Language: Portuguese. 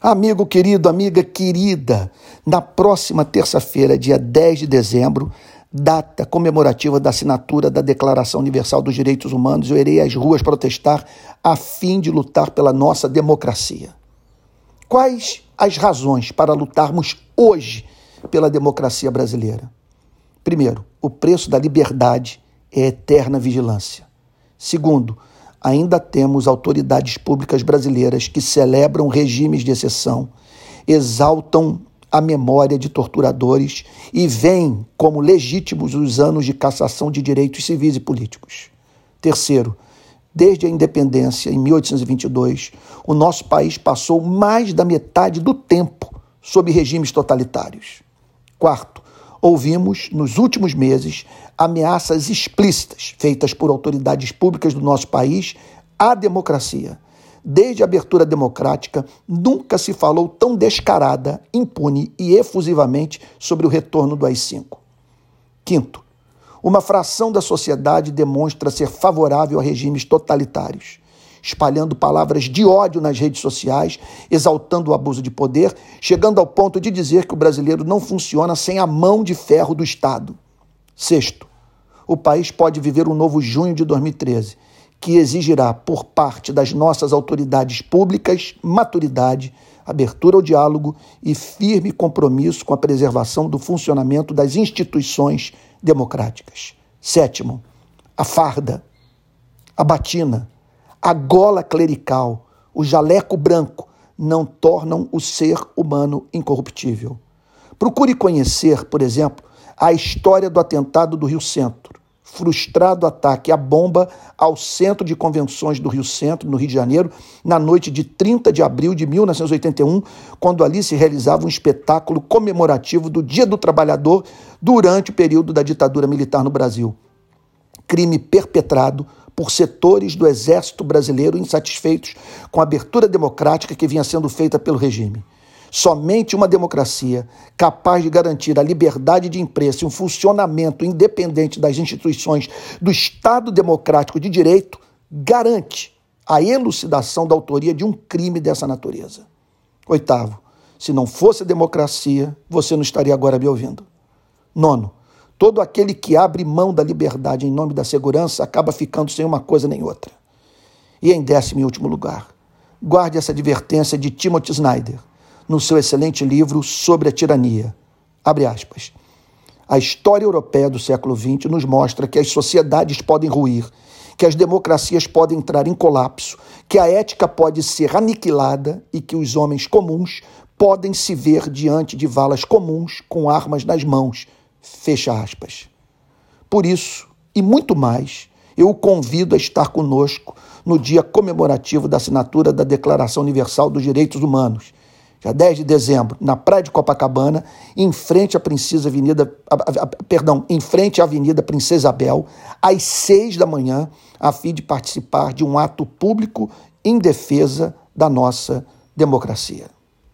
Amigo querido, amiga querida, na próxima terça-feira, dia 10 de dezembro, data comemorativa da assinatura da Declaração Universal dos Direitos Humanos, eu irei às ruas protestar a fim de lutar pela nossa democracia. Quais as razões para lutarmos hoje pela democracia brasileira? Primeiro, o preço da liberdade é eterna vigilância. Segundo, ainda temos autoridades públicas brasileiras que celebram regimes de exceção, exaltam a memória de torturadores e veem como legítimos os anos de cassação de direitos civis e políticos. Terceiro, desde a independência, em 1822, o nosso país passou mais da metade do tempo sob regimes totalitários. Quarto, ouvimos, nos últimos meses, ameaças explícitas feitas por autoridades públicas do nosso país à democracia. Desde a abertura democrática, nunca se falou tão descarada, impune e efusivamente sobre o retorno do AI-5. Quinto, uma fração da sociedade demonstra ser favorável a regimes totalitários espalhando palavras de ódio nas redes sociais, exaltando o abuso de poder, chegando ao ponto de dizer que o brasileiro não funciona sem a mão de ferro do Estado. Sexto, o país pode viver um novo junho de 2013, que exigirá, por parte das nossas autoridades públicas, maturidade, abertura ao diálogo e firme compromisso com a preservação do funcionamento das instituições democráticas. Sétimo, a farda, a batina, a gola clerical, o jaleco branco não tornam o ser humano incorruptível. Procure conhecer, por exemplo, a história do atentado do Rio Centro, frustrado ataque à bomba ao Centro de Convenções do Rio Centro, no Rio de Janeiro, na noite de 30 de abril de 1981, quando ali se realizava um espetáculo comemorativo do Dia do Trabalhador durante o período da ditadura militar no Brasil. Crime perpetrado por setores do exército brasileiro insatisfeitos com a abertura democrática que vinha sendo feita pelo regime. Somente uma democracia capaz de garantir a liberdade de imprensa e um funcionamento independente das instituições do Estado democrático de direito garante a elucidação da autoria de um crime dessa natureza. Oitavo, se não fosse a democracia, você não estaria agora me ouvindo. Nono, Todo aquele que abre mão da liberdade em nome da segurança acaba ficando sem uma coisa nem outra. E em décimo e último lugar, guarde essa advertência de Timothy Snyder no seu excelente livro Sobre a Tirania. Abre aspas. A história europeia do século XX nos mostra que as sociedades podem ruir, que as democracias podem entrar em colapso, que a ética pode ser aniquilada e que os homens comuns podem se ver diante de valas comuns com armas nas mãos Fecha aspas. Por isso, e muito mais, eu o convido a estar conosco no dia comemorativo da assinatura da Declaração Universal dos Direitos Humanos, dia 10 de dezembro, na Praia de Copacabana, em frente à Princesa Avenida, perdão, em frente à Avenida Princesa Isabel, às seis da manhã, a fim de participar de um ato público em defesa da nossa democracia.